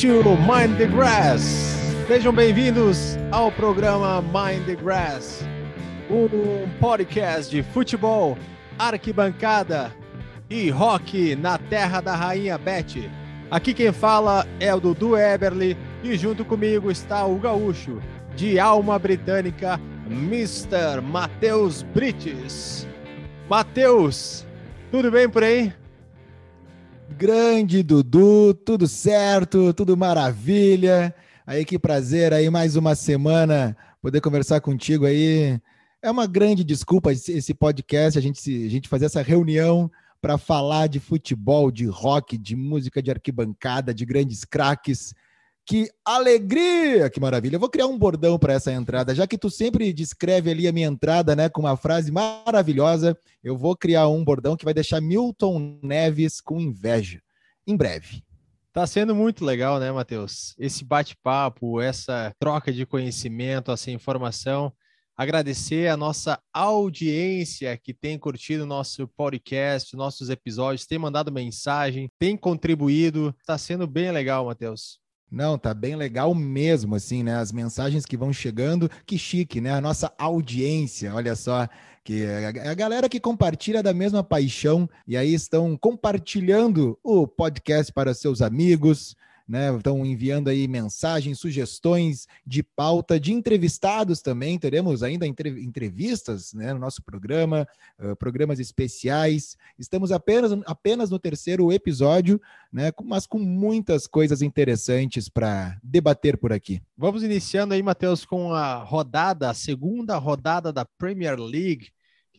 To Mind the Grass. Sejam bem-vindos ao programa Mind the Grass, um podcast de futebol, arquibancada e rock na terra da rainha Beth. Aqui quem fala é o Dudu Eberly e junto comigo está o gaúcho de alma britânica, Mr. Matheus Brites. Matheus, tudo bem por aí? Grande Dudu, tudo certo, tudo maravilha. Aí que prazer aí mais uma semana poder conversar contigo aí. É uma grande desculpa esse podcast a gente a gente fazer essa reunião para falar de futebol, de rock, de música de arquibancada, de grandes craques. Que alegria! Que maravilha! Eu vou criar um bordão para essa entrada, já que tu sempre descreve ali a minha entrada, né, com uma frase maravilhosa. Eu vou criar um bordão que vai deixar Milton Neves com inveja. Em breve. Tá sendo muito legal, né, Matheus? Esse bate-papo, essa troca de conhecimento, essa informação. Agradecer a nossa audiência que tem curtido nosso podcast, nossos episódios, tem mandado mensagem, tem contribuído. Tá sendo bem legal, Matheus. Não, tá bem legal mesmo, assim, né? As mensagens que vão chegando, que chique, né? A nossa audiência, olha só, que é a galera que compartilha da mesma paixão e aí estão compartilhando o podcast para seus amigos, né? Estão enviando aí mensagens, sugestões de pauta de entrevistados também. Teremos ainda entrevistas né, no nosso programa, uh, programas especiais. Estamos apenas, apenas no terceiro episódio, né? Mas com muitas coisas interessantes para debater por aqui. Vamos iniciando aí, Matheus, com a rodada, a segunda rodada da Premier League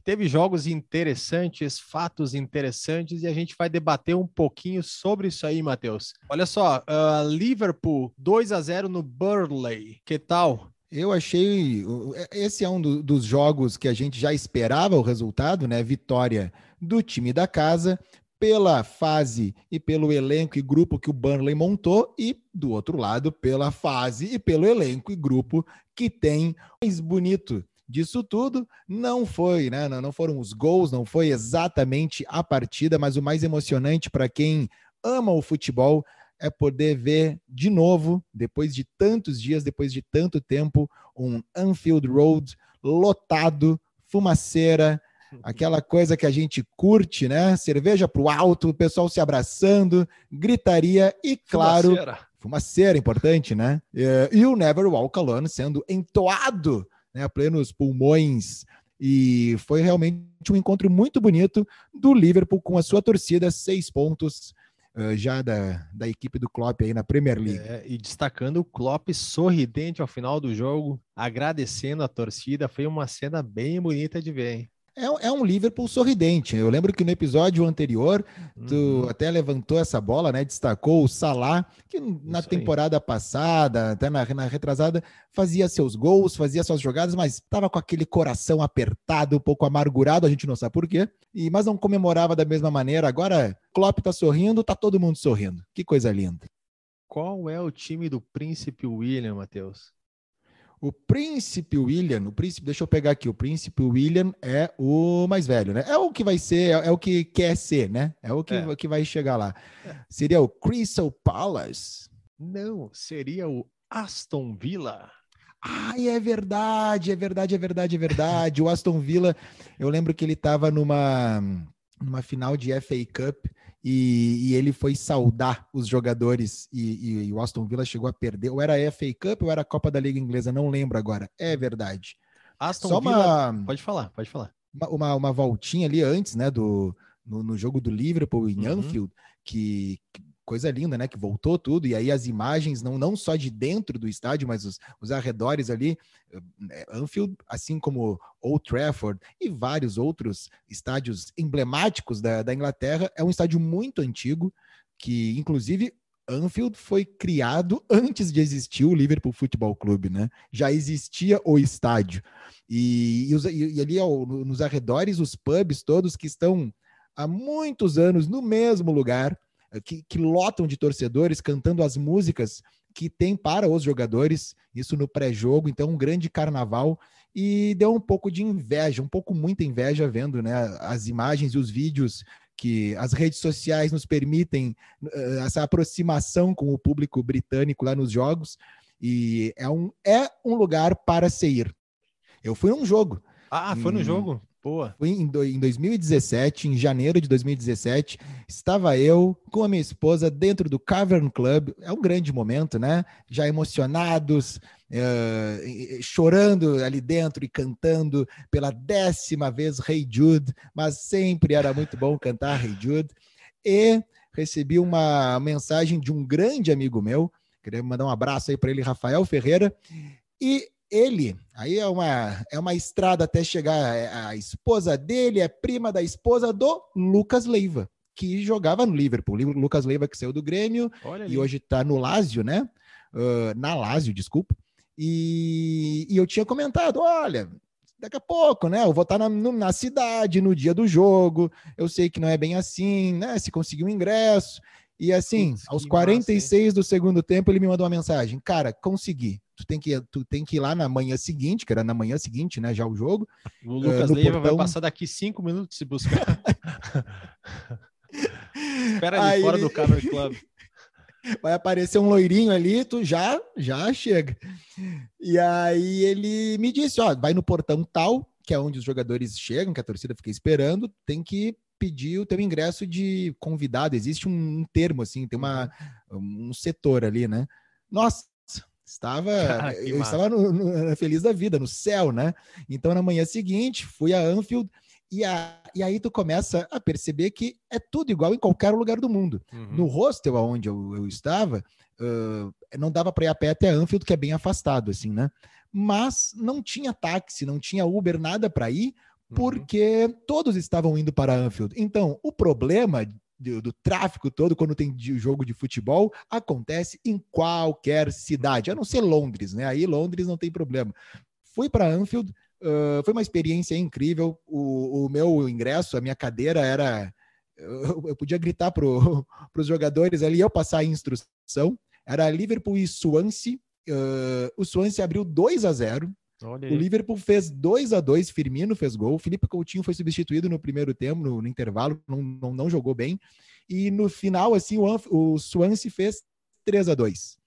teve jogos interessantes, fatos interessantes, e a gente vai debater um pouquinho sobre isso aí, Matheus. Olha só, uh, Liverpool 2 a 0 no Burnley. Que tal? Eu achei. Esse é um do, dos jogos que a gente já esperava o resultado, né? Vitória do time da casa, pela fase e pelo elenco e grupo que o Burnley montou, e do outro lado, pela fase e pelo elenco e grupo que tem mais bonito disso tudo. Não foi, né? Não foram os gols, não foi exatamente a partida, mas o mais emocionante para quem ama o futebol é poder ver de novo, depois de tantos dias, depois de tanto tempo, um Anfield Road lotado, fumaceira, aquela coisa que a gente curte, né? Cerveja pro alto, o pessoal se abraçando, gritaria e, claro, fumaceira, fumaceira importante, né? E o Never Walk Alone sendo entoado né, a plenos pulmões. E foi realmente um encontro muito bonito do Liverpool com a sua torcida, seis pontos uh, já da, da equipe do Klopp aí na Premier League. É, e destacando o Klopp sorridente ao final do jogo, agradecendo a torcida, foi uma cena bem bonita de ver, hein? É, é um Liverpool sorridente. Eu lembro que no episódio anterior, tu uhum. até levantou essa bola, né? Destacou o Salah, que na Isso temporada aí. passada, até na, na retrasada, fazia seus gols, fazia suas jogadas, mas estava com aquele coração apertado, um pouco amargurado, a gente não sabe por quê, e, mas não comemorava da mesma maneira. Agora, Klopp tá sorrindo, tá todo mundo sorrindo. Que coisa linda. Qual é o time do Príncipe William, Matheus? O príncipe William, o príncipe, deixa eu pegar aqui, o príncipe William é o mais velho, né? É o que vai ser, é, é o que quer ser, né? É o que, é. que vai chegar lá. Seria o Crystal Palace? Não, seria o Aston Villa. Ai, é verdade, é verdade, é verdade, é verdade. o Aston Villa, eu lembro que ele estava numa, numa final de FA Cup e, e, ele foi saudar os jogadores e, e, e, o Aston Villa chegou a perder. Ou era a FA Cup ou era a Copa da Liga Inglesa, não lembro agora. É verdade. Aston Só Villa, uma, pode falar, pode falar. Uma, uma, uma voltinha ali antes, né, do, no, no jogo do Liverpool em uhum. Anfield, que, coisa linda, né? Que voltou tudo, e aí as imagens, não, não só de dentro do estádio, mas os, os arredores ali, eh, Anfield, assim como Old Trafford e vários outros estádios emblemáticos da, da Inglaterra, é um estádio muito antigo, que inclusive Anfield foi criado antes de existir o Liverpool Futebol Clube, né? Já existia o estádio. E, e, os, e ali ó, nos arredores, os pubs todos que estão há muitos anos no mesmo lugar, eh, que, que lotam de torcedores cantando as músicas que tem para os jogadores, isso no pré-jogo, então um grande carnaval e deu um pouco de inveja, um pouco muita inveja vendo né, as imagens e os vídeos que as redes sociais nos permitem uh, essa aproximação com o público britânico lá nos jogos. E é um, é um lugar para se ir. Eu fui num jogo. Ah, foi no jogo? Boa. Em, em 2017, em janeiro de 2017, estava eu com a minha esposa dentro do Cavern Club. É um grande momento, né? Já emocionados, uh, chorando ali dentro e cantando pela décima vez Hey Jude, mas sempre era muito bom cantar Hey Jude. E recebi uma mensagem de um grande amigo meu, queria mandar um abraço aí para ele, Rafael Ferreira, e ele, aí é uma, é uma estrada até chegar, é, a esposa dele é prima da esposa do Lucas Leiva, que jogava no Liverpool. Lucas Leiva que saiu do Grêmio e hoje está no Lazio, né? Uh, na Lazio, desculpa. E, e, eu tinha comentado, olha, daqui a pouco, né? Eu vou estar tá na, na cidade no dia do jogo. Eu sei que não é bem assim, né? Se conseguir um ingresso. E assim, aos 46 massa, do segundo tempo, ele me mandou uma mensagem: Cara, consegui tu tem que tu tem que ir lá na manhã seguinte, que era na manhã seguinte, né, já o jogo. O Lucas uh, Leiva portão... vai passar daqui cinco minutos se buscar. Espera ali Aí... fora do Cover Club. Vai aparecer um loirinho ali, tu já já chega. E aí ele me disse, ó, vai no portão tal, que é onde os jogadores chegam, que a torcida fica esperando, tem que pedir o teu ingresso de convidado. Existe um, um termo assim, tem uma uhum. um setor ali, né? Nossa, Estava, eu massa. estava no, no, feliz da vida, no céu, né? Então, na manhã seguinte, fui a Anfield e, a, e aí tu começa a perceber que é tudo igual em qualquer lugar do mundo. Uhum. No hostel onde eu, eu estava, uh, não dava para ir a pé até Anfield, que é bem afastado, assim, né? Mas não tinha táxi, não tinha Uber, nada para ir. Porque uhum. todos estavam indo para Anfield. Então, o problema do, do, tráfico todo quando tem jogo de futebol acontece em qualquer cidade, a não ser Londres, né? Aí Londres não tem problema. Fui para Anfield, uh, foi uma experiência incrível. O, o, meu ingresso, a minha cadeira era. Eu, eu podia gritar para os jogadores ali, eu passar a instrução. Era Liverpool e Swansea. Uh, o Swansea abriu 2 a 0 Olha o Liverpool fez 2 a 2 Firmino fez gol, Felipe Coutinho foi substituído no primeiro tempo, no, no intervalo, não, não, não, jogou bem. E no final, assim, o, o Swansea fez 3 a 2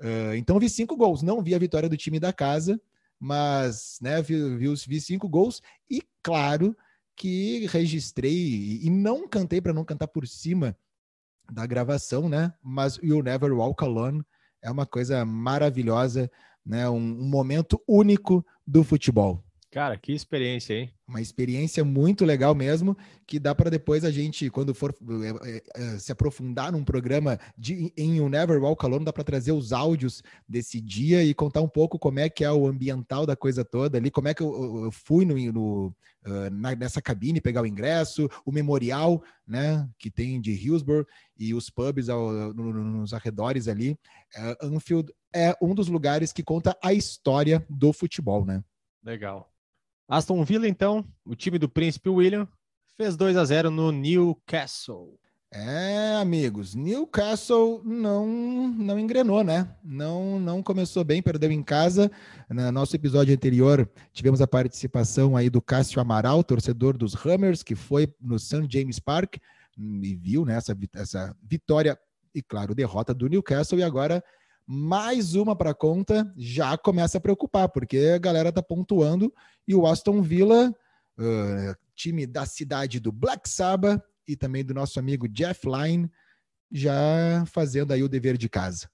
uh, ah, Então vi cinco gols. Não vi a vitória do time da casa, mas né, vi, vi, vi cinco gols. E claro que registrei e não cantei para não cantar por cima da gravação, né? Mas You'll Never Walk Alone é uma coisa maravilhosa né? Um, um momento único do futebol. Cara, que experiência, hein? Uma experiência muito legal mesmo, que dá para depois a gente, quando for é, é, se aprofundar num programa de, em You Never Walk Alone, dá para trazer os áudios desse dia e contar um pouco como é que é o ambiental da coisa toda ali, como é que eu, eu fui no, no na, nessa cabine pegar o ingresso, o memorial, né, que tem de Hillsborough e os pubs ao, no, nos arredores ali. Uh, Anfield é um dos lugares que conta a história do futebol, né? Legal. Aston Villa, então, o time do Príncipe William, fez 2 a 0 no Newcastle. É, amigos, Newcastle não não engrenou, né? Não não começou bem, perdeu em casa. No nosso episódio anterior, tivemos a participação aí do Cássio Amaral, torcedor dos Hammers, que foi no St. James Park e viu né, essa, essa vitória e, claro, derrota do Newcastle. E agora mais uma para conta, já começa a preocupar, porque a galera tá pontuando e o Aston Villa, uh, time da cidade do Black Sabbath e também do nosso amigo Jeff Line, já fazendo aí o dever de casa.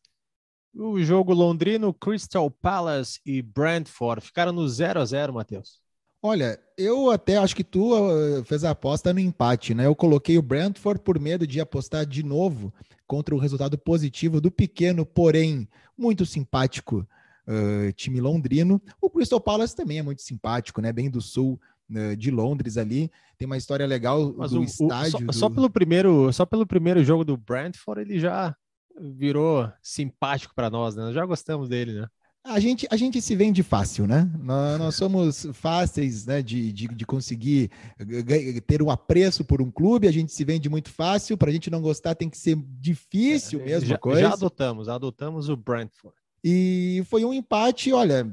O jogo londrino, Crystal Palace e Brentford ficaram no 0 a 0 Matheus. Olha, eu até acho que tu uh, fez a aposta no empate, né? Eu coloquei o Brentford por medo de apostar de novo contra o resultado positivo do pequeno, porém muito simpático uh, time londrino. O Crystal Palace também é muito simpático, né? Bem do sul uh, de Londres ali. Tem uma história legal Mas do o, estádio. O, só, do... só, pelo primeiro, só pelo primeiro jogo do Brentford ele já virou simpático para nós, né? Nós já gostamos dele, né? A gente, a gente se vende fácil, né? Nós, nós somos fáceis né, de, de, de, conseguir ter um apreço por um clube, a gente se vende muito fácil, para a gente não gostar tem que ser difícil é, mesmo já, coisa. Já adotamos, adotamos o Brentford. E foi um empate, olha,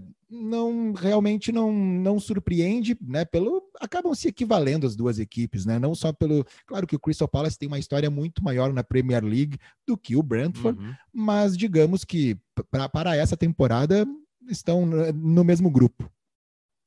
não realmente não, não surpreende, né? Pelo acabam se equivalendo as duas equipes, né? Não só pelo, claro que o Crystal Palace tem uma história muito maior na Premier League do que o Brentford, uhum. mas digamos que pra, para essa temporada estão no mesmo grupo.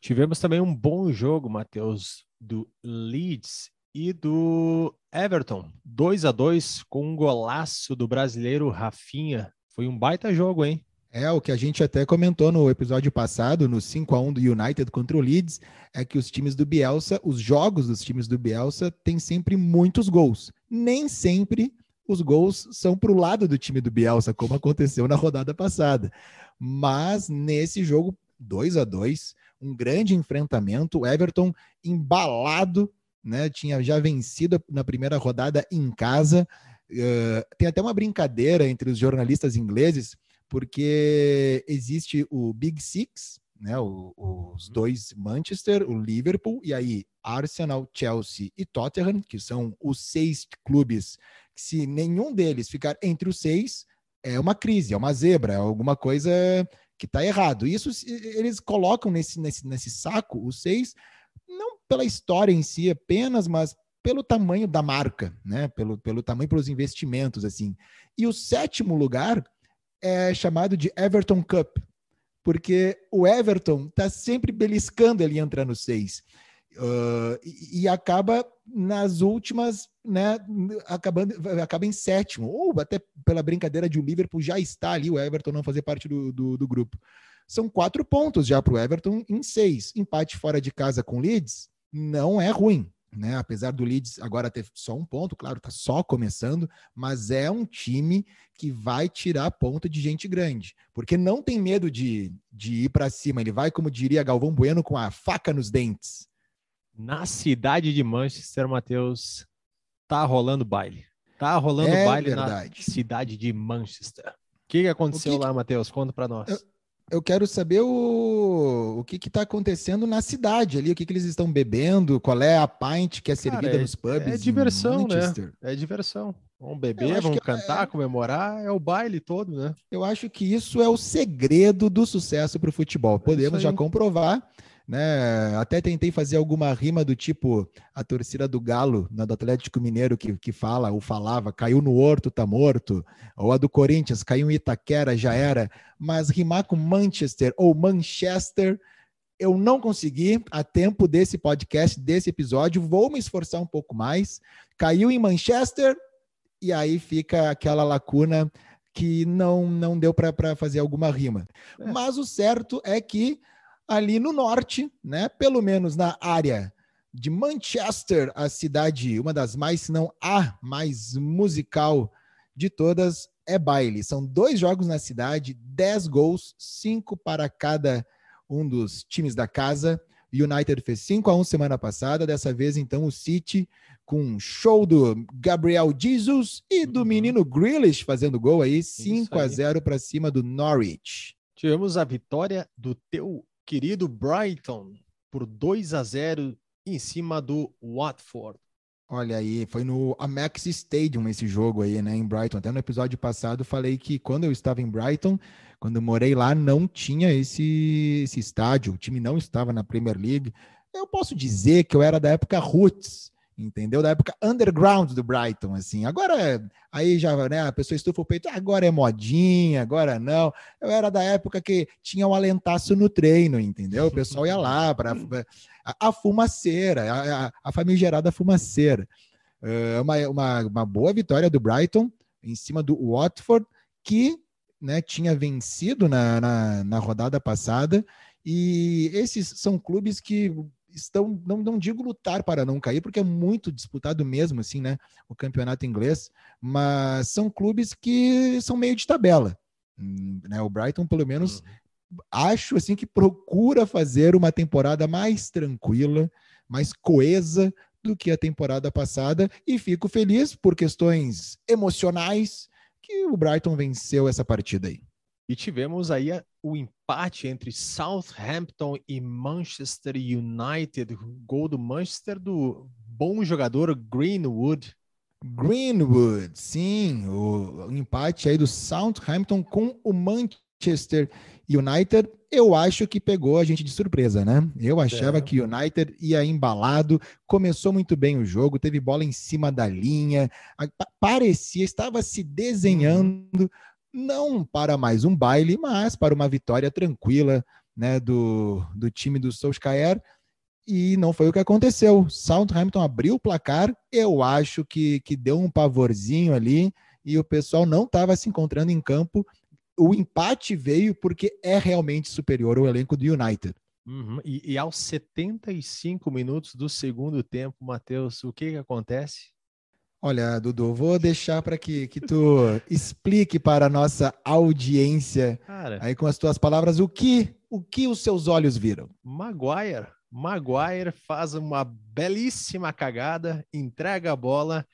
Tivemos também um bom jogo, Matheus, do Leeds e do Everton, 2 a 2 com um golaço do brasileiro Rafinha. Foi um baita jogo, hein? É, o que a gente até comentou no episódio passado, no 5 a 1 do United contra o Leeds, é que os times do Bielsa, os jogos dos times do Bielsa têm sempre muitos gols. Nem sempre os gols são para o lado do time do Bielsa, como aconteceu na rodada passada. Mas nesse jogo 2 a 2 um grande enfrentamento, o Everton embalado, né? Tinha já vencido na primeira rodada em casa. Uh, tem até uma brincadeira entre os jornalistas ingleses porque existe o Big Six, né, o, os uhum. dois Manchester, o Liverpool, e aí Arsenal, Chelsea e Tottenham, que são os seis clubes que se nenhum deles ficar entre os seis, é uma crise, é uma zebra, é alguma coisa que está errado. Isso eles colocam nesse, nesse, nesse saco, os seis, não pela história em si apenas, mas pelo tamanho da marca, né? Pelo, pelo tamanho, pelos investimentos, assim. E o sétimo lugar é chamado de Everton Cup, porque o Everton está sempre beliscando ele entrar no seis. Uh, e, e, acaba nas últimas, né, acabando, acaba em sétimo, ou até pela brincadeira de o Liverpool já está ali, o Everton não fazer parte do, do, do grupo. São quatro pontos já para o Everton em seis. Empate fora de casa com Leeds não é ruim né? Apesar do Leeds agora ter só um ponto, claro, tá só começando, mas é um time que vai tirar ponto de gente grande, porque não tem medo de, de ir para cima. Ele vai, como diria Galvão Bueno, com a faca nos dentes. Na cidade de Manchester, Matheus, tá rolando baile. Tá rolando é baile verdade. na cidade de Manchester. O que, que aconteceu que lá, Matheus? Conta para nós. Eu eu quero saber o, o que está acontecendo na cidade ali, o que, que eles estão bebendo, qual é a pint que é servida Cara, é, nos pubs. É diversão, né? É diversão. Vamos beber, vamos cantar, é... comemorar, é o baile todo, né? Eu acho que isso é o segredo do sucesso para o futebol. É Podemos já comprovar né? Até tentei fazer alguma rima do tipo a torcida do Galo, na do Atlético Mineiro, que, que fala ou falava, caiu no Horto, tá morto, ou a do Corinthians, caiu em Itaquera, já era, mas rimar com Manchester ou Manchester, eu não consegui a tempo desse podcast, desse episódio, vou me esforçar um pouco mais. Caiu em Manchester, e aí fica aquela lacuna que não, não deu para fazer alguma rima. É. Mas o certo é que ali no norte, né? Pelo menos na área de Manchester, a cidade, uma das mais, se não a mais musical de todas, é baile. São dois jogos na cidade, dez gols, cinco para cada um dos times da casa. United fez 5 a 1 semana passada, dessa vez então o City com um show do Gabriel Jesus e do uhum. menino Grealish fazendo gol aí, 5 a 0 para cima do Norwich. Tivemos a vitória do teu querido Brighton por 2 a 0 em cima do Watford. Olha aí, foi no Amex Stadium esse jogo aí, né, em Brighton. Até no episódio passado falei que quando eu estava em Brighton, quando eu morei lá, não tinha esse, esse estádio, o time não estava na Premier League. Eu posso dizer que eu era da época Roots, entendeu? Da época underground do Brighton, assim. Agora, aí já, né, a pessoa estufa o peito, agora é modinha, agora não. Eu era da época que tinha o um alentaço no treino, entendeu? O pessoal ia lá para a, a, fumaceira, a, a famigerada fumaceira. Uh, uma, uma, uma boa vitória do Brighton em cima do Watford, que né, tinha vencido na, na, na rodada passada. E esses são clubes que estão, não, não digo lutar para não cair, porque é muito disputado mesmo, assim, né? O campeonato inglês, mas são clubes que são meio de tabela. Né? O Brighton, pelo menos, uhum. acho assim que procura fazer uma temporada mais tranquila, mais coesa do que a temporada passada, e fico feliz por questões emocionais que o Brighton venceu essa partida aí. E tivemos aí o empate entre Southampton e Manchester United, gol do Manchester do bom jogador Greenwood. Greenwood, sim, o, o empate aí do Southampton com o Manchester Manchester United, eu acho que pegou a gente de surpresa, né? Eu achava é. que o United ia embalado, começou muito bem o jogo, teve bola em cima da linha, parecia, estava se desenhando, não para mais um baile, mas para uma vitória tranquila né, do, do time do Solskjaer. E não foi o que aconteceu. Southampton abriu o placar, eu acho que, que deu um pavorzinho ali e o pessoal não estava se encontrando em campo o empate veio porque é realmente superior ao elenco do United. Uhum. E, e, aos 75 minutos do segundo tempo, Matheus, o que, que acontece? Olha, Dudu, vou deixar para que, que tu explique para a nossa audiência, Cara, aí com as tuas palavras, o que, o que os seus olhos viram. Maguire, Maguire faz uma belíssima cagada, entrega a bola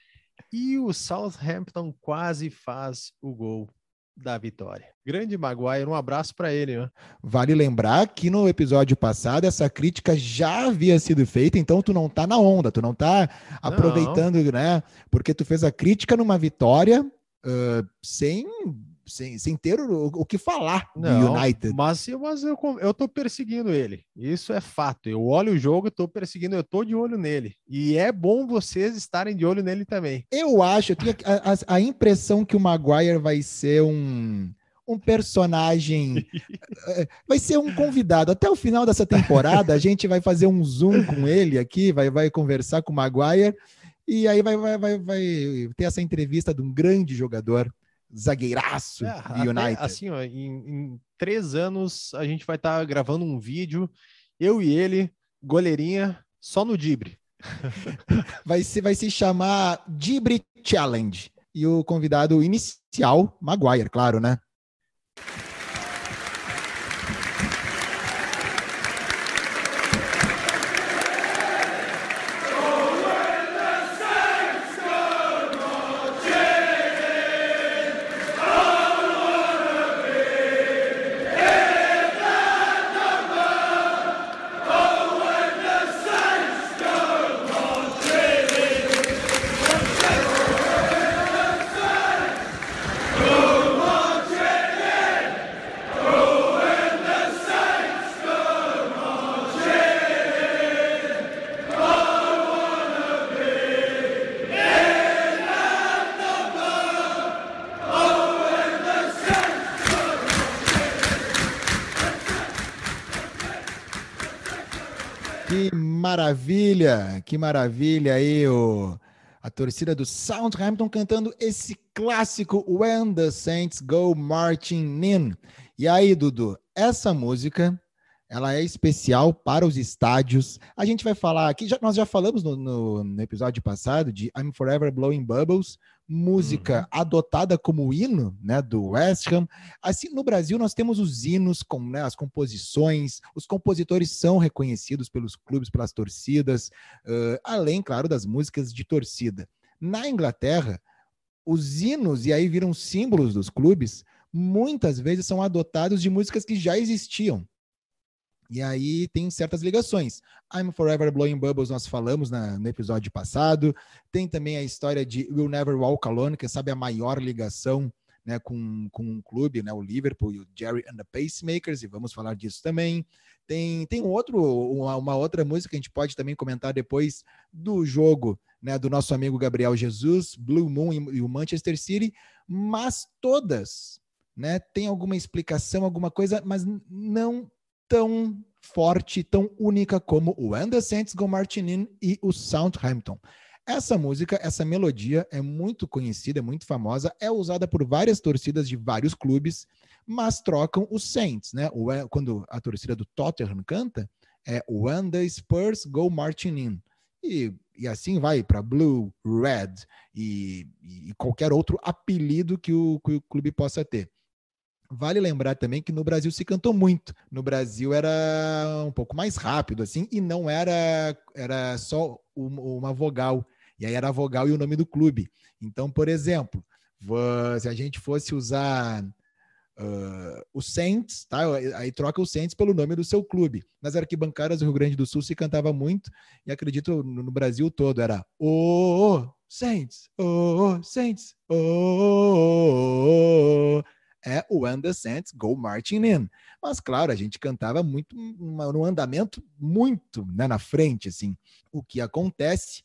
e o Southampton quase faz o gol da vitória. Grande Maguire, um abraço para ele. Né? Vale lembrar que no episódio passado essa crítica já havia sido feita, então tu não tá na onda, tu não tá aproveitando, não. né? Porque tu fez a crítica numa vitória uh, sem sem, sem ter o, o que falar Não, do United. Mas, mas eu, eu tô perseguindo ele. Isso é fato. Eu olho o jogo, tô perseguindo, eu tô de olho nele. E é bom vocês estarem de olho nele também. Eu acho, eu tenho a, a, a impressão que o Maguire vai ser um um personagem, eh, vai ser um convidado. Até o final dessa temporada, a gente vai fazer um zoom com ele aqui, vai, vai conversar com o Maguire, e aí vai, vai, vai, vai ter essa entrevista de um grande jogador zagueiraço é, do United. assim, ó, em, em, três anos a gente vai estar tá gravando um vídeo, eu e ele, goleirinha, só no Dibre. vai, se, vai se chamar Dibre Challenge. E o convidado inicial, Maguire, claro, né? Maravilha, que maravilha aí o, a torcida do Southampton cantando esse clássico When the Saints Go Marching In. E aí, Dudu, essa música ela é especial para os estádios. A gente vai falar aqui, já, nós já falamos no, no, no, episódio passado de I'm Forever Blowing Bubbles, música uhum. adotada como hino né, do West Ham. Assim, no Brasil, nós temos os hinos, com né, as composições, os compositores são reconhecidos pelos clubes, pelas torcidas, uh, além, claro, das músicas de torcida. Na Inglaterra, os hinos, e aí viram símbolos dos clubes, muitas vezes são adotados de músicas que já existiam. E aí tem certas ligações. I'm Forever Blowing Bubbles, nós falamos na, no episódio passado. Tem também a história de We'll Never Walk Alone, que sabe a maior ligação né, com, com um clube, né, o Liverpool e o Jerry and the Pacemakers, e vamos falar disso também. Tem, tem outro, uma, uma outra música que a gente pode também comentar depois do jogo né, do nosso amigo Gabriel Jesus, Blue Moon e, e o Manchester City, mas todas né, tem alguma explicação, alguma coisa, mas não tão forte, tão única como o And the Saints Go Martin e o Southampton. Essa música, essa melodia é muito conhecida, é muito famosa, é usada por várias torcidas de vários clubes, mas trocam os Saints, né? Quando a torcida do Tottenham canta, é When the Spurs Go Marching In. E, e assim vai para Blue, Red e, e, qualquer outro apelido que o, que o clube possa ter. Vale lembrar também que no Brasil se cantou muito. No Brasil era um pouco mais rápido, assim, e não era, era só uma vogal. E aí era a vogal e o nome do clube. Então, por exemplo, se a gente fosse usar uh, o Saints, tá? Aí troca o Saints pelo nome do seu clube. Nas arquibancadas do Rio Grande do Sul se cantava muito, e acredito no Brasil todo era o oh, Saints, o oh, Saints, o oh, é When the Saints Go Marching In. Mas, claro, a gente cantava muito no andamento muito né, na frente, assim. O que acontece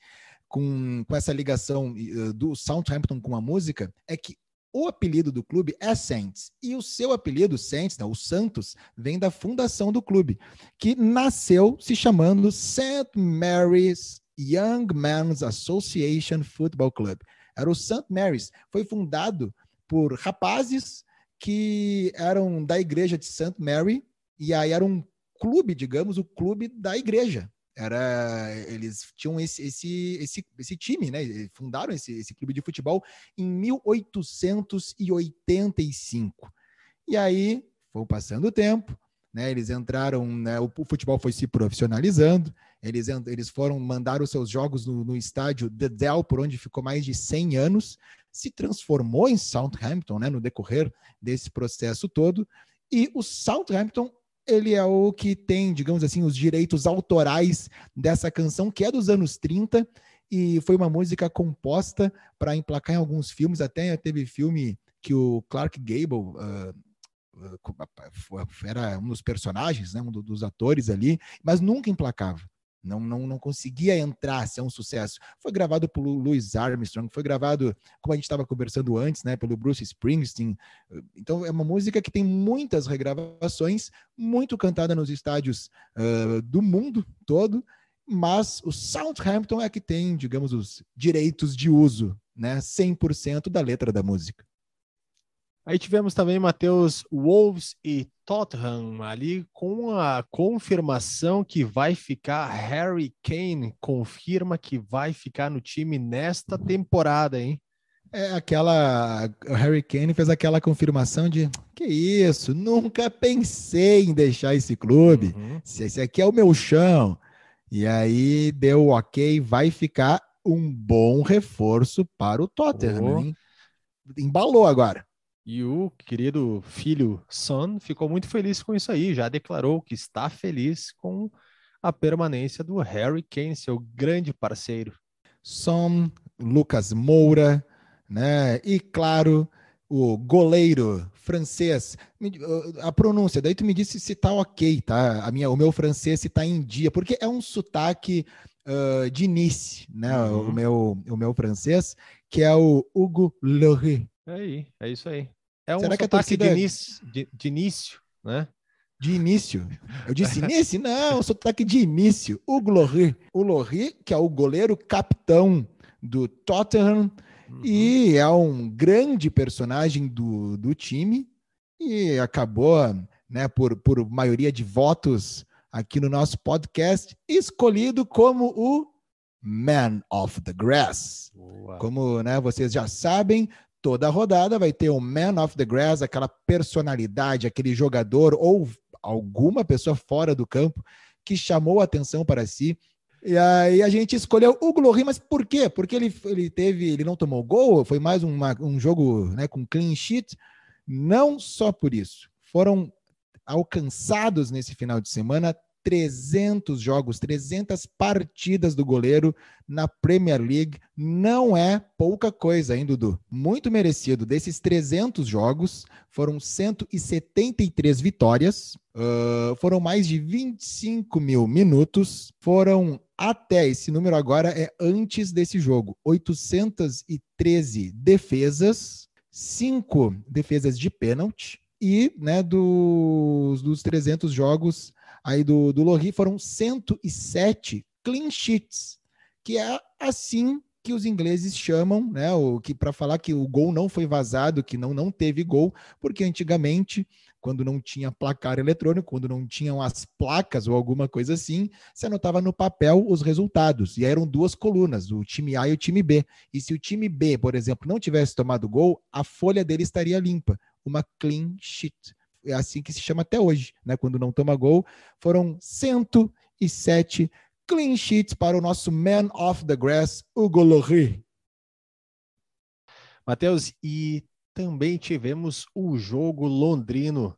com, com essa ligação uh, do Southampton com a música é que o apelido do clube é Saints e o seu apelido, Saints, né, o Santos, vem da fundação do clube, que nasceu se chamando St. Mary's Young Men's Association Football Club. Era o St. Mary's, foi fundado por rapazes que eram da igreja de St. Mary e aí era um clube, digamos, o clube da igreja. Era, eles tinham esse, esse, esse, esse time, né? Fundaram esse, esse clube de futebol em 1885. E aí foi passando o tempo, né? Eles entraram, né? o, futebol foi se profissionalizando. Eles, eles foram mandar os seus jogos no, no estádio The Dell, por onde ficou mais de 100 anos, se transformou em Southampton, né? No decorrer desse processo todo. E o Southampton ele é o que tem, digamos assim, os direitos autorais dessa canção, que é dos anos 30, e foi uma música composta para emplacar em alguns filmes, até teve filme que o Clark Gable uh, era um dos personagens, né, um dos atores ali, mas nunca emplacava. Não, não, não conseguia entrar, ser um sucesso. Foi gravado por Louis Armstrong, foi gravado, como a gente estava conversando antes, né, pelo Bruce Springsteen. Então é uma música que tem muitas regravações, muito cantada nos estádios uh, do mundo todo, mas o Southampton é que tem, digamos, os direitos de uso, né, 100% da letra da música. Aí tivemos também, Matheus, Wolves e Tottenham ali com a confirmação que vai ficar Harry Kane, confirma que vai ficar no time nesta temporada, hein? É aquela. O Harry Kane fez aquela confirmação de que isso, nunca pensei em deixar esse clube. Uhum. Esse aqui é o meu chão. E aí deu ok, vai ficar um bom reforço para o Tottenham, oh. Embalou agora. E o querido filho Son ficou muito feliz com isso aí, já declarou que está feliz com a permanência do Harry Kane, seu grande parceiro. Son, Lucas Moura, né? E claro, o goleiro francês. A pronúncia, daí tu me disse se tá ok, tá? A minha, o meu francês se tá em dia, porque é um sotaque uh, de Nice, né? Uhum. O, meu, o meu francês, que é o Hugo Lloris. É aí, é isso aí. É um Será que a torcida... de, início, de, de início, né? De início. Eu disse início? Não, sotaque de início. O Glory. O Lohri, que é o goleiro capitão do Tottenham uhum. e é um grande personagem do, do time e acabou, né, por, por maioria de votos aqui no nosso podcast, escolhido como o Man of the Grass. Boa. Como né, vocês já sabem, toda rodada vai ter um man of the grass, aquela personalidade, aquele jogador ou alguma pessoa fora do campo que chamou a atenção para si. E aí a gente escolheu o Glory, mas por quê? Porque ele, ele teve, ele não tomou gol, foi mais uma, um jogo né, com clean sheet. Não só por isso. Foram alcançados nesse final de semana 300 jogos, 300 partidas do goleiro na Premier League. Não é pouca coisa, hein, Dudu? Muito merecido. Desses 300 jogos, foram 173 vitórias, uh, foram mais de 25 mil minutos, foram até esse número agora é antes desse jogo, 813 defesas, 5 defesas de pênalti e, né, dos, dos 300 jogos aí do, do Lohri foram 107 clean sheets, que é assim que os ingleses chamam, né, o que para falar que o gol não foi vazado, que não não teve gol, porque antigamente, quando não tinha placar eletrônico, quando não tinham as placas ou alguma coisa assim, se anotava no papel os resultados, e eram duas colunas, o time A e o time B. E se o time B, por exemplo, não tivesse tomado gol, a folha dele estaria limpa, uma clean sheet é assim que se chama até hoje, né? Quando não toma gol, foram 107 clean sheets para o nosso man of the grass, Hugo Lloris. Matheus, e também tivemos o jogo londrino.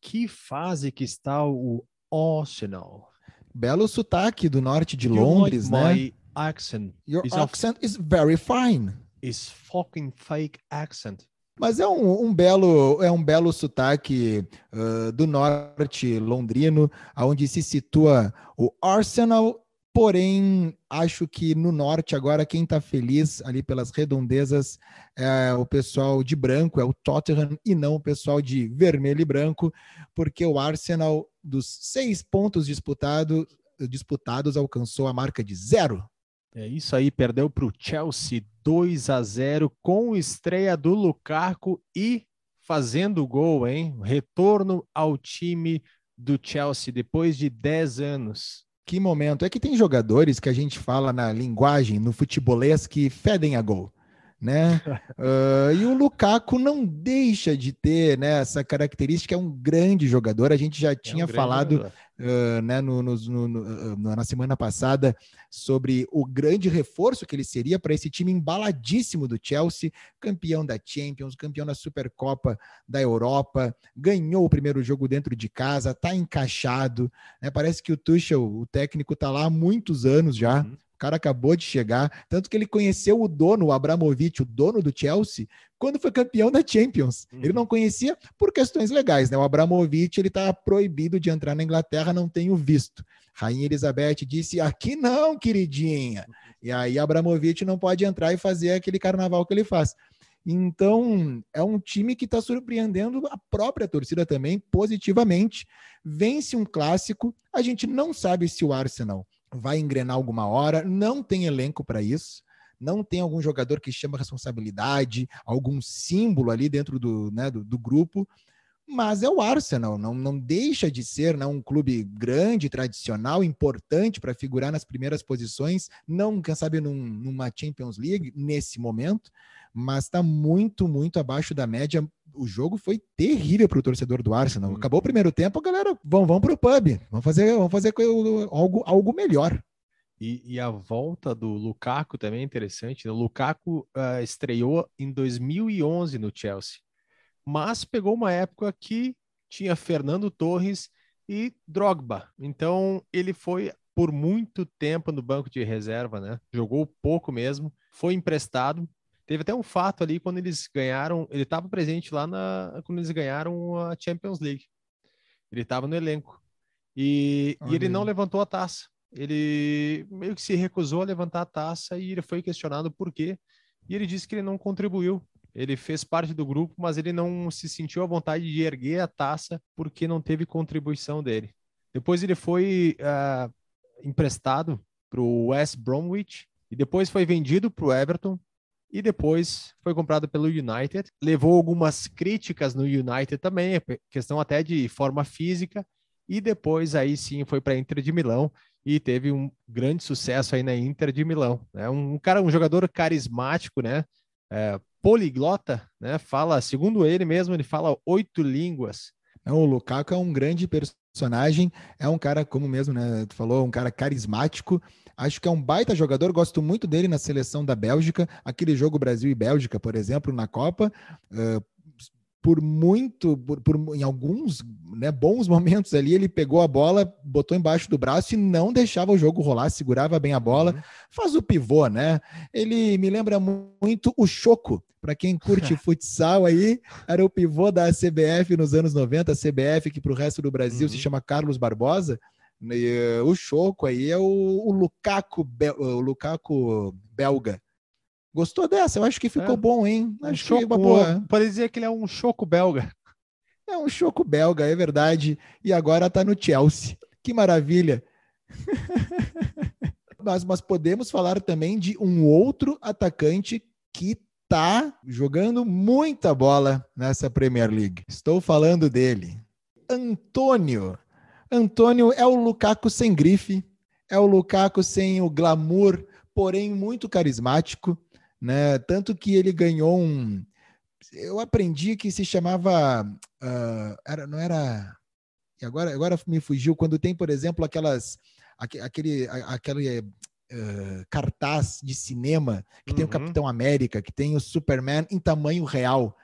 Que fase que está o Arsenal? Belo sotaque do norte de Londres, like né? Accent. Your is accent is very fine. Is fucking fake accent. Mas é um, um, belo é um belo sotaque uh, do norte londrino, onde se situa o Arsenal. Porém, acho que no norte agora quem está feliz ali pelas redondezas é o pessoal de branco, é o Tottenham e não o pessoal de vermelho e branco, porque o Arsenal dos seis pontos disputado, disputados alcançou a marca de zero. É isso aí, perdeu para o Chelsea 2 a 0 com estreia do Lukaku e fazendo gol, hein? Retorno ao time do Chelsea depois de 10 anos. Que momento. É que tem jogadores que a gente fala na linguagem, no futebolês, que fedem a gol. Né? uh, e o Lukaku não deixa de ter né, essa característica, é um grande jogador. A gente já é tinha um falado jogador né, no, no, no, na semana passada sobre o grande reforço que ele seria para esse time embaladíssimo do Chelsea, campeão da Champions, campeão da Supercopa da Europa, ganhou o primeiro jogo dentro de casa, está encaixado. Né, parece que o Tuchel, o técnico, está lá há muitos anos já. Uhum. O cara acabou de chegar, tanto que ele conheceu o dono, o Abramovich, o dono do Chelsea, quando foi campeão da Champions. Uhum. Ele não conhecia por questões legais, né? O Abramovich, ele tá proibido de entrar na Inglaterra, não tem o visto. Rainha Elizabeth disse: "Aqui não, queridinha". E aí Abramovich não pode entrar e fazer aquele carnaval que ele faz. Então, é um time que está surpreendendo a própria torcida também positivamente. Vence um clássico. A gente não sabe se o Arsenal vai engrenar alguma hora, não tem elenco para isso, não tem algum jogador que chama responsabilidade, algum símbolo ali dentro do, né, do, do grupo, mas é o Arsenal, não, não deixa de ser né, um clube grande, tradicional, importante para figurar nas primeiras posições, não, quem sabe, num, numa Champions League nesse momento, mas está muito, muito abaixo da média o jogo foi terrível para o torcedor do Arsenal. Uhum. Acabou o primeiro tempo, a galera, vão, vão para o pub, vamos fazer, vamos fazer algo, algo melhor. E, e, a volta do Lukaku também é interessante. Né? O Lukaku uh, estreou em 2011 no Chelsea, mas pegou uma época que tinha Fernando Torres e Drogba. Então ele foi por muito tempo no banco de reserva, né? Jogou pouco mesmo, foi emprestado, Teve até um fato ali quando eles ganharam, ele estava presente lá na quando eles ganharam a Champions League. Ele estava no elenco. E, e, ele não levantou a taça. Ele meio que se recusou a levantar a taça e ele foi questionado por quê. E ele disse que ele não contribuiu. Ele fez parte do grupo, mas ele não se sentiu à vontade de erguer a taça porque não teve contribuição dele. Depois ele foi uh, emprestado para o West Bromwich e depois foi vendido para o Everton e depois foi comprado pelo United. Levou algumas críticas no United também, questão até de forma física, e depois aí sim foi para a Inter de Milão e teve um grande sucesso aí na Inter de Milão. Né? Um, cara, um jogador carismático, né? É, poliglota, né? Fala, segundo ele mesmo, ele fala oito línguas. o Lukaku é um grande personagem, é um cara, como mesmo, né? Tu falou, um cara carismático Acho que é um baita jogador, gosto muito dele na seleção da Bélgica. Aquele jogo Brasil e Bélgica, por exemplo, na Copa. Uh, por muito, por, por, em alguns né, bons momentos ali, ele pegou a bola, botou embaixo do braço e não deixava o jogo rolar, segurava bem a bola, uhum. faz o pivô, né? Ele me lembra muito o Choco, para quem curte futsal aí, era o pivô da CBF nos anos 90, a CBF que para o resto do Brasil uhum. se chama Carlos Barbosa. E, o Choco aí é o, o Lukaku, o Lukaku belga. Gostou dessa? Eu acho que ficou é. bom, hein? Acho choco, que uma boa. Pode dizer que ele é um choco belga. É um choco belga, é verdade. E agora tá no Chelsea. Que maravilha. mas, mas podemos falar também de um outro atacante que tá jogando muita bola nessa Premier League. Estou falando dele. Antônio Antônio é o Lukaku sem grife, é o Lukaku sem o glamour, porém muito carismático, né? Tanto que ele ganhou um. Eu aprendi que se chamava. Uh, era, não era. E agora, agora me fugiu. Quando tem, por exemplo, aquelas. Aquele, aquele uh, cartaz de cinema que uhum. tem o uhum. Capitão América, que tem o Superman em tamanho real.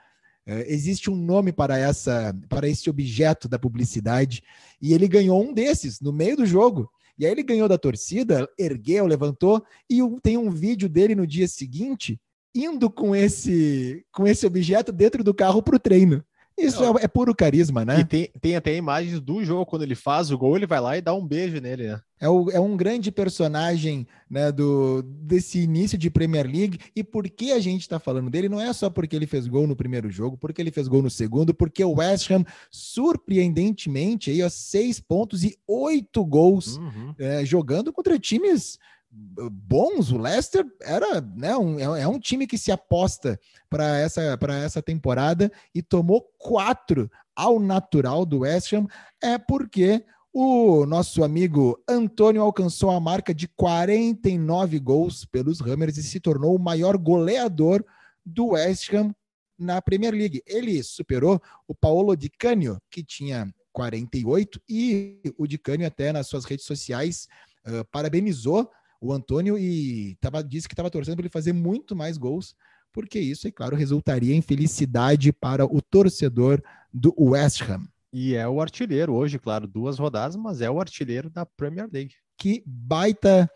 É, existe um nome para essa para esse objeto da publicidade e ele ganhou um desses no meio do jogo. E aí ele ganhou da torcida, ergueu, levantou e tem um vídeo dele no dia seguinte indo com esse com esse objeto dentro do carro para o treino. Isso é, é, puro carisma, né? E tem, tem até imagens do jogo, quando ele faz o gol, ele vai lá e dá um beijo nele, né? É, o, é um grande personagem né, do, desse início de Premier League. E por que a gente está falando dele? Não é só porque ele fez gol no primeiro jogo, porque ele fez gol no segundo, porque o West Ham, surpreendentemente, aí, ó, seis pontos e oito gols uhum. é, jogando contra times bons. O Leicester era né, um, é, é um time que se aposta para essa, essa temporada e tomou quatro ao natural do West Ham. É porque o nosso amigo Antônio alcançou a marca de 49 gols pelos Hammers e se tornou o maior goleador do West Ham na Premier League. Ele superou o Paolo Di Canio, que tinha 48, e o Di Canio até nas suas redes sociais uh, parabenizou o Antônio e tava, disse que estava torcendo para ele fazer muito mais gols, porque isso, é claro, resultaria em felicidade para o torcedor do West Ham. E é o artilheiro hoje, claro, duas rodadas, mas é o artilheiro da Premier League. Que baita,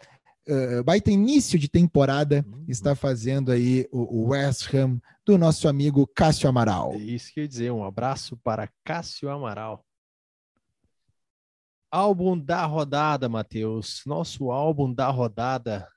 uh, baita início de temporada uhum. está fazendo aí o, o, West Ham do nosso amigo Cássio Amaral. É isso que eu ia dizer, um abraço para Cássio Amaral. Álbum da rodada, Matheus. Nosso álbum da rodada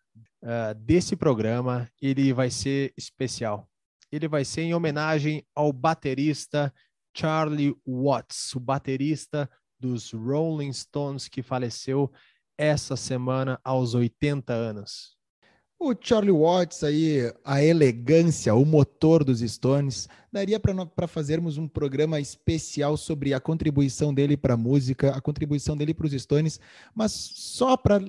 uh, desse programa, ele vai ser especial. Ele vai ser em homenagem ao baterista Charlie Watts, o baterista dos Rolling Stones que faleceu essa semana aos 80 anos. O Charlie Watts aí, a elegância, o motor dos Stones, daria para fazermos um programa especial sobre a contribuição dele para a música, a contribuição dele para os Stones, mas só para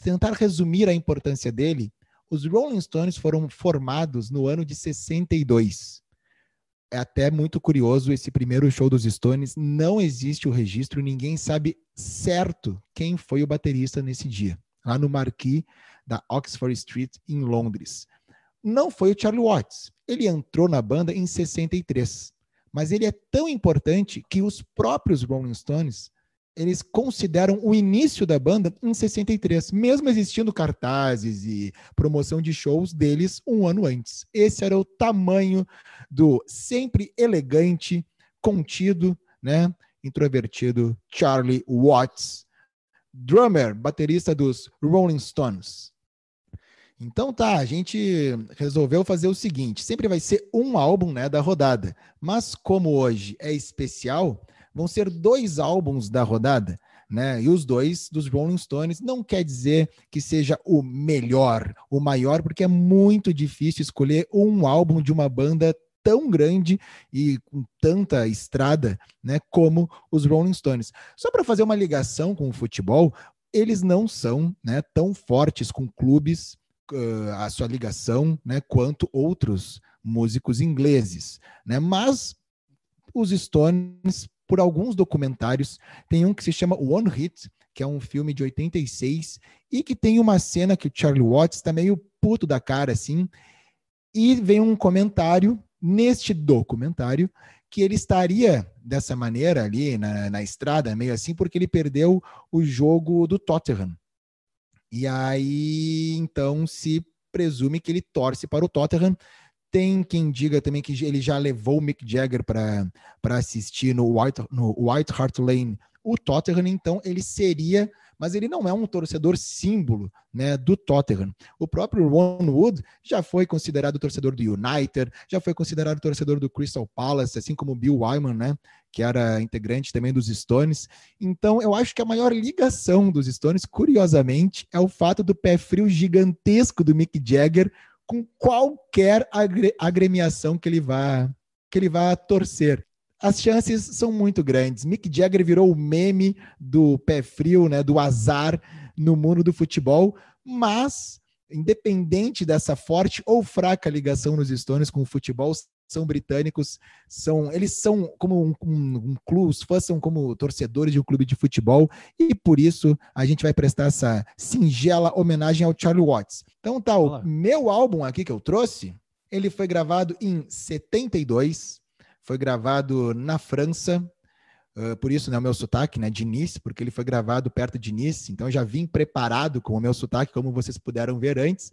tentar resumir a importância dele, os Rolling Stones foram formados no ano de 62. É até muito curioso esse primeiro show dos Stones, não existe o registro, ninguém sabe certo quem foi o baterista nesse dia. Lá no Marquis da Oxford Street, em Londres. Não foi o Charlie Watts. Ele entrou na banda em 63. Mas ele é tão importante que os próprios Rolling Stones eles consideram o início da banda em 63, mesmo existindo cartazes e promoção de shows deles um ano antes. Esse era o tamanho do sempre elegante, contido, né, introvertido Charlie Watts, drummer, baterista dos Rolling Stones. Então tá, a gente resolveu fazer o seguinte: sempre vai ser um álbum né, da rodada, mas como hoje é especial, vão ser dois álbuns da rodada. Né? E os dois dos Rolling Stones não quer dizer que seja o melhor, o maior, porque é muito difícil escolher um álbum de uma banda tão grande e com tanta estrada, né, como os Rolling Stones. Só para fazer uma ligação com o futebol, eles não são, né, tão fortes com clubes uh, a sua ligação, né, quanto outros músicos ingleses, né? Mas os Stones, por alguns documentários, tem um que se chama One Hit, que é um filme de 86 e que tem uma cena que o Charlie Watts está meio puto da cara assim, e vem um comentário neste documentário que ele estaria dessa maneira ali na, na estrada, meio assim, porque ele perdeu o jogo do Tottenham. E aí, então, se presume que ele torce para o Tottenham. Tem quem diga também que ele já levou o Mick Jagger para assistir no White, no White Hart Lane o Tottenham, então ele seria mas ele não é um torcedor símbolo né, do Tottenham. O próprio Ron Wood já foi considerado torcedor do United, já foi considerado torcedor do Crystal Palace, assim como Bill Wyman, né, que era integrante também dos Stones. Então, eu acho que a maior ligação dos Stones, curiosamente, é o fato do pé frio gigantesco do Mick Jagger com qualquer agremiação que ele vá que ele vá torcer as chances são muito grandes. Mick Jagger virou o meme do pé frio, né, do azar no mundo do futebol, mas independente dessa forte ou fraca ligação nos Stones com o futebol, são britânicos, são eles são como um, um, um clube, os fãs são como torcedores de um clube de futebol e por isso a gente vai prestar essa singela homenagem ao Charlie Watts. Então tá, o Olá. meu álbum aqui que eu trouxe, ele foi gravado em 72, foi gravado na França, Uh, por isso, né, o meu sotaque, né, de Nice, porque ele foi gravado perto de Nice, então já vim preparado com o meu sotaque, como vocês puderam ver antes.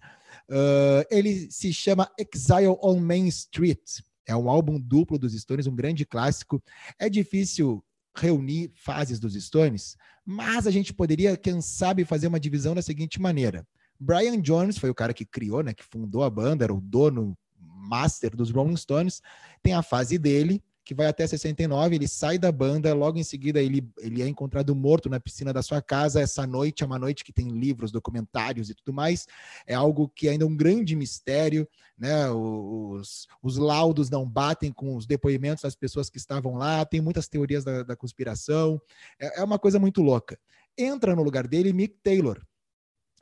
Uh, ele se chama Exile on Main Street. É um álbum duplo dos Stones, um grande clássico. É difícil reunir fases dos Stones, mas a gente poderia, quem sabe, fazer uma divisão da seguinte maneira. Brian Jones foi o cara que criou, né, que fundou a banda, era o dono master dos Rolling Stones. Tem a fase dele, que vai até 69, ele sai da banda, logo em seguida ele, ele é encontrado morto na piscina da sua casa. Essa noite é uma noite que tem livros, documentários e tudo mais. É algo que ainda é um grande mistério, né? Os, os laudos não batem com os depoimentos das pessoas que estavam lá, tem muitas teorias da, da conspiração. É, é uma coisa muito louca. Entra no lugar dele Mick Taylor.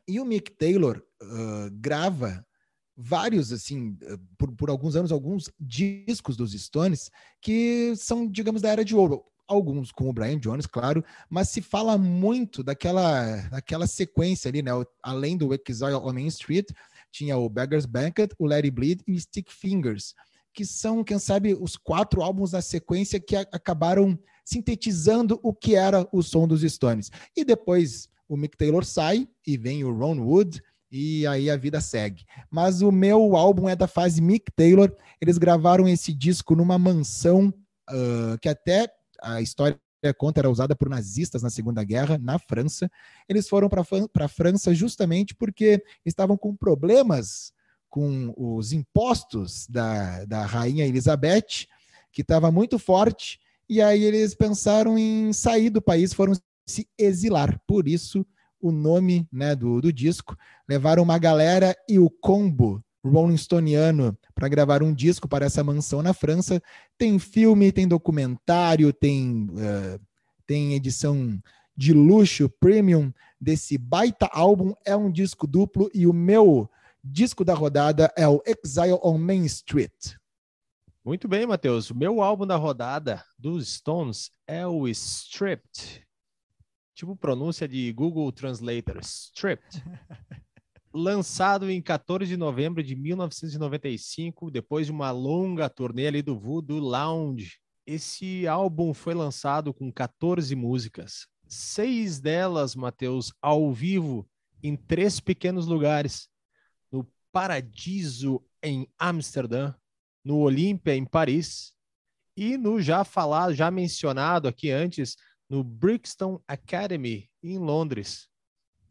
E o Mick Taylor uh, grava vários, assim, eh, por, por alguns anos, alguns discos dos Stones que são, digamos, da era de ouro alguns com o Brian Jones, claro, mas se fala muito daquela, daquela sequência ali, né? Além do Exile on Main Street, tinha o Beggar's Banquet, o It Bleed e o Stick Fingers, que são, quem sabe, os quatro álbuns da sequência que acabaram sintetizando o que era o som dos Stones. E depois o Mick Taylor sai e vem o Ron Wood, e aí a vida segue. Mas o meu álbum é da fase Mick Taylor. Eles gravaram esse disco numa mansão uh, que até a história conta era usada por nazistas na Segunda Guerra, na França. Eles foram para a França justamente porque estavam com problemas com os impostos da, da rainha Elizabeth, que estava muito forte, e aí eles pensaram em sair do país, foram se exilar. Por isso, o nome né, do, do disco, levaram uma galera e o combo Rolling Stoneano para gravar um disco para essa mansão na França. Tem filme, tem documentário, tem, uh, tem edição de luxo, premium desse baita álbum. É um disco duplo e o meu disco da rodada é o Exile on Main Street. Muito bem, Matheus. O meu álbum da rodada dos Stones é o Stripped tipo pronúncia de Google Translator, Stripped. Lançado em 14 de novembro de 1995, depois de uma longa turnê ali do Voodoo Lounge. Esse álbum foi lançado com 14 músicas, seis delas, Matheus, ao vivo, em três pequenos lugares: no Paradiso, em Amsterdã, no Olímpia, em Paris, e no já falado, já mencionado aqui antes, no Brixton Academy, em Londres.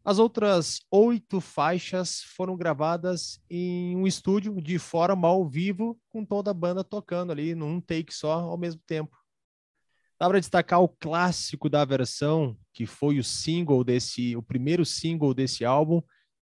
As outras oito faixas foram gravadas em um estúdio de forma ao vivo, com toda a banda tocando ali num take só ao mesmo tempo. Dá para destacar o clássico da versão, que foi o single desse, o primeiro single desse álbum,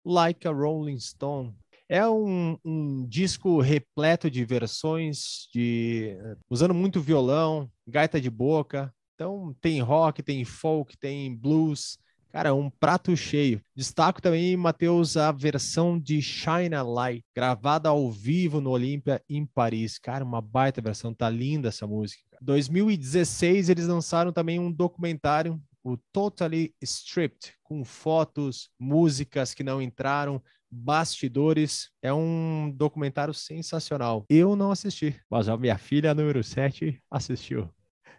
Like a Rolling Stone. É um, um disco repleto de versões, de usando muito violão, gaita de boca, então tem rock, tem folk, tem blues. Cara, um prato cheio. Destaco também, Matheus, a versão de Shine a Light, gravada ao vivo no Olímpia em Paris. Cara, uma baita versão, tá linda essa música. 2016 eles lançaram também um documentário, o Totally Stripped, com fotos, músicas que não entraram, bastidores. É um documentário sensacional. Eu não assisti, mas a minha filha, número 7, assistiu.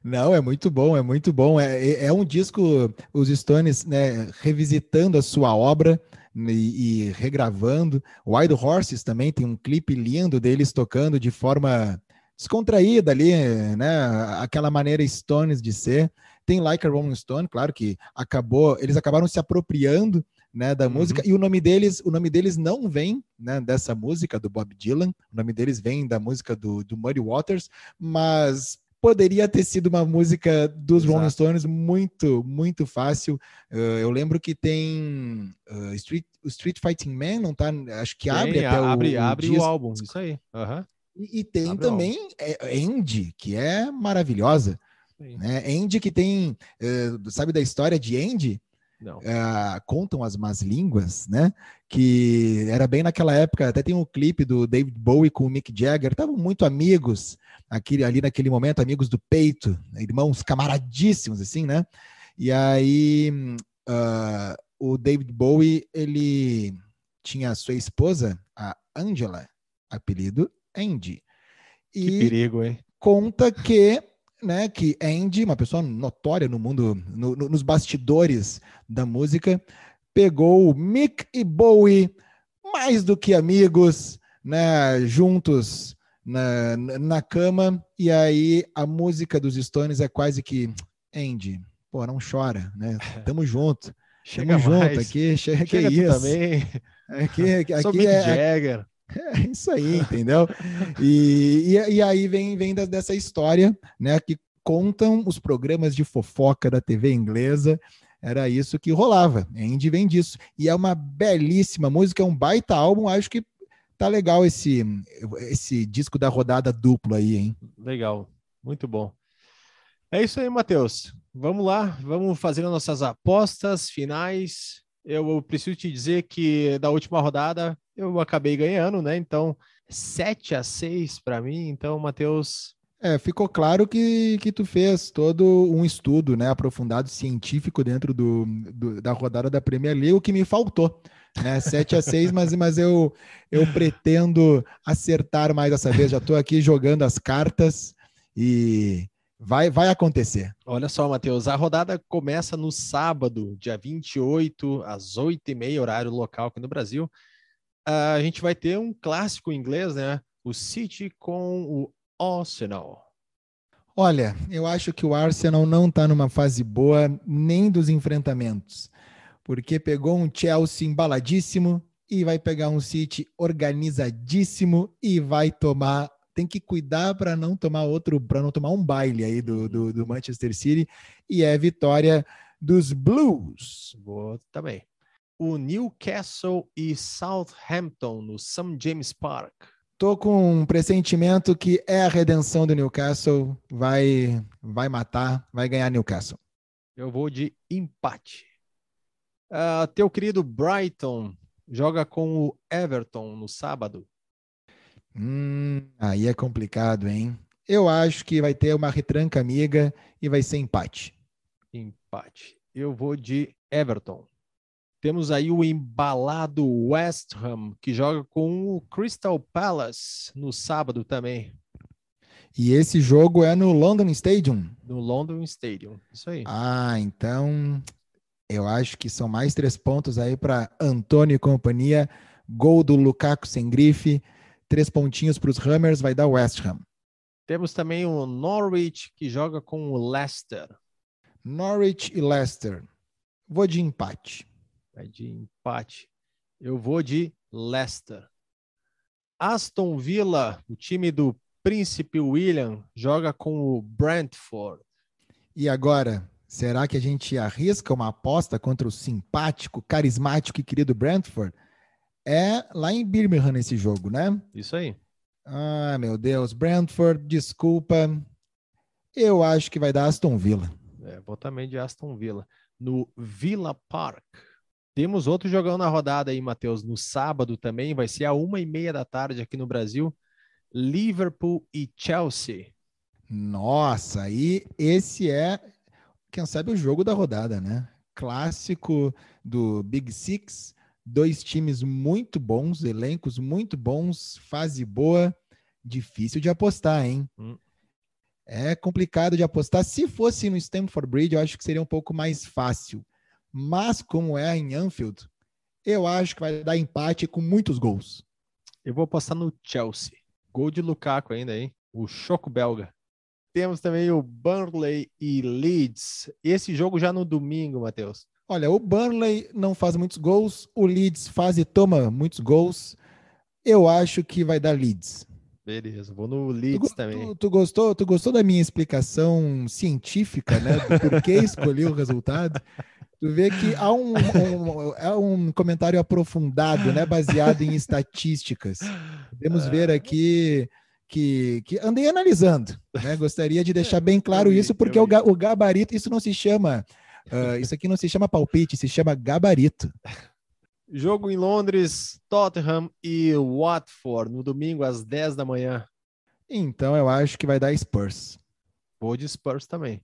Não, é muito bom, é muito bom. É, é, é um disco, os Stones, né, revisitando a sua obra e, e regravando. Wild Horses também tem um clipe lindo deles tocando de forma descontraída ali, né? Aquela maneira Stones de ser. Tem Like a Rolling Stone, claro que acabou, eles acabaram se apropriando né, da uhum. música e o nome deles, o nome deles não vem, né, dessa música do Bob Dylan. O nome deles vem da música do, do Muddy Waters, mas poderia ter sido uma música dos Exato. Rolling Stones muito, muito fácil. Uh, eu lembro que tem uh, Street, Street Fighting Man, não tá? Acho que abre tem, até abre, o, abre o, o álbum, isso aí. Uhum. E, e, tem abre também é, Andy, que é maravilhosa. Né? Andy que tem, uh, sabe da história de Andy? Uh, contam as más línguas, né? Que era bem naquela época, até tem um clipe do David Bowie com o Mick Jagger, estavam muito amigos, aqui, ali naquele momento, amigos do peito, irmãos camaradíssimos, assim, né? E aí uh, o David Bowie, ele tinha a sua esposa, a Angela, apelido Andy. E que perigo, hein? Conta que né, que Andy, uma pessoa notória no mundo, no, no, nos bastidores da música, pegou Mick e Bowie mais do que amigos, né, juntos na, na cama, e aí a música dos Stones é quase que Andy, pô, não chora, né? Tamo junto. Chega Tamo mais. junto aqui, chega, chega que isso. também. Aqui, aqui Sou Mick é, Jagger. É isso aí, entendeu? E, e, e, aí vem, vem dessa história, né? Que contam os programas de fofoca da TV inglesa. Era isso que rolava. Andy vem disso. E é uma belíssima música, é um baita álbum. Acho que tá legal esse, esse disco da rodada duplo aí, hein? Legal, muito bom. É isso aí, Matheus. Vamos lá, vamos fazer as nossas apostas finais. Eu preciso te dizer que da última rodada eu acabei ganhando, né? Então, 7 a 6 para mim. Então, Matheus. É, ficou claro que, que tu fez todo um estudo né, aprofundado científico dentro do, do da rodada da Premier League, o que me faltou. Né? 7 a 6 mas, mas eu, eu pretendo acertar mais dessa vez. Já estou aqui jogando as cartas e vai, vai acontecer. Olha só, Matheus, a rodada começa no sábado, dia 28, às 8h30, horário local aqui no Brasil a gente vai ter um clássico inglês, né? O City com o Arsenal. Olha, eu acho que o Arsenal não está numa fase boa nem dos enfrentamentos, porque pegou um Chelsea embaladíssimo e vai pegar um City organizadíssimo e vai tomar. Tem que cuidar para não tomar outro, para não tomar um baile aí do, do, do Manchester City e é vitória dos Blues. Boa também o Newcastle e Southampton no St. James Park. Tô com um pressentimento que é a redenção do Newcastle, vai vai matar, vai ganhar Newcastle. Eu vou de empate. Uh, teu querido Brighton joga com o Everton no sábado. Hum, aí é complicado, hein? Eu acho que vai ter uma retranca amiga e vai ser empate. Empate. Eu vou de Everton. Temos aí o embalado West Ham, que joga com o Crystal Palace no sábado também. E esse jogo é no London Stadium? No London Stadium, isso aí. Ah, então eu acho que são mais três pontos aí para Antônio e companhia. Gol do Lukaku sem grife, três pontinhos para os Hammers, vai dar West Ham. Temos também o Norwich, que joga com o Leicester. Norwich e Leicester. Vou de empate. Vai de empate. Eu vou de Leicester. Aston Villa, o time do Príncipe William, joga com o Brentford. E agora, será que a gente arrisca uma aposta contra o simpático, carismático e querido Brentford? É lá em Birmingham esse jogo, né? Isso aí. Ah, meu Deus. Brentford, desculpa. Eu acho que vai dar Aston Villa. É, vou também de Aston Villa. No Villa Park. Temos outro jogão na rodada aí, Matheus. No sábado também, vai ser a uma e meia da tarde aqui no Brasil. Liverpool e Chelsea. Nossa, aí esse é, quem sabe, o jogo da rodada, né? Clássico do Big Six, dois times muito bons, elencos muito bons, fase boa, difícil de apostar, hein? Hum. É complicado de apostar. Se fosse no Stamford Bridge, eu acho que seria um pouco mais fácil. Mas, como é em Anfield, eu acho que vai dar empate com muitos gols. Eu vou passar no Chelsea. Gol de Lukaku ainda, hein? O choco belga. Temos também o Burnley e Leeds. Esse jogo já no domingo, Matheus. Olha, o Burnley não faz muitos gols, o Leeds faz e toma muitos gols. Eu acho que vai dar Leeds. Beleza, vou no Leeds tu, também. Tu, tu, gostou, tu gostou da minha explicação científica, né? Do porquê escolhi o resultado? Tu vê que há um, um, é um comentário aprofundado, né, baseado em estatísticas. Podemos ver é. aqui que, que andei analisando, né? Gostaria de deixar bem claro isso, porque o, o gabarito, isso não se chama, uh, isso aqui não se chama palpite, se chama gabarito. Jogo em Londres, Tottenham e Watford, no domingo às 10 da manhã. Então eu acho que vai dar Spurs. Vou de Spurs também.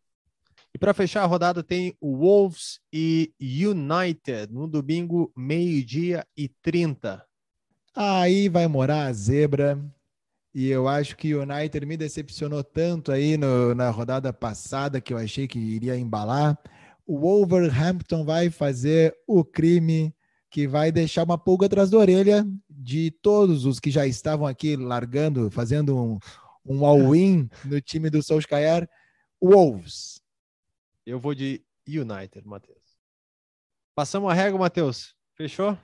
E para fechar a rodada tem o Wolves e United no domingo, meio-dia e 30. Aí vai morar a zebra. E eu acho que o United me decepcionou tanto aí no, na rodada passada que eu achei que iria embalar. O Wolverhampton vai fazer o crime que vai deixar uma pulga atrás da orelha de todos os que já estavam aqui largando, fazendo um, um all-in no time do Solskjaer. Wolves. Eu vou de United, Matheus. Passamos a régua, Matheus. Fechou?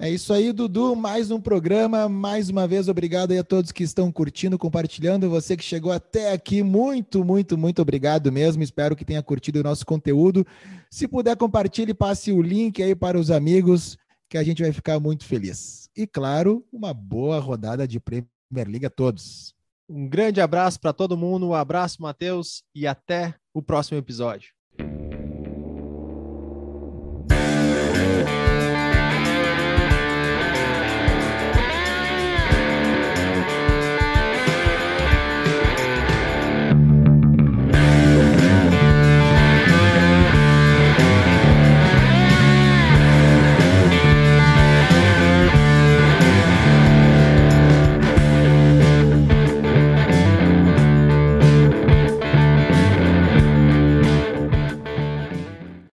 É isso aí, Dudu. Mais um programa. Mais uma vez, obrigado aí a todos que estão curtindo, compartilhando. Você que chegou até aqui, muito, muito, muito obrigado mesmo. Espero que tenha curtido o nosso conteúdo. Se puder, compartilhe, passe o link aí para os amigos, que a gente vai ficar muito feliz. E claro, uma boa rodada de Premier League a todos. Um grande abraço para todo mundo. Um abraço, Matheus, e até o próximo episódio.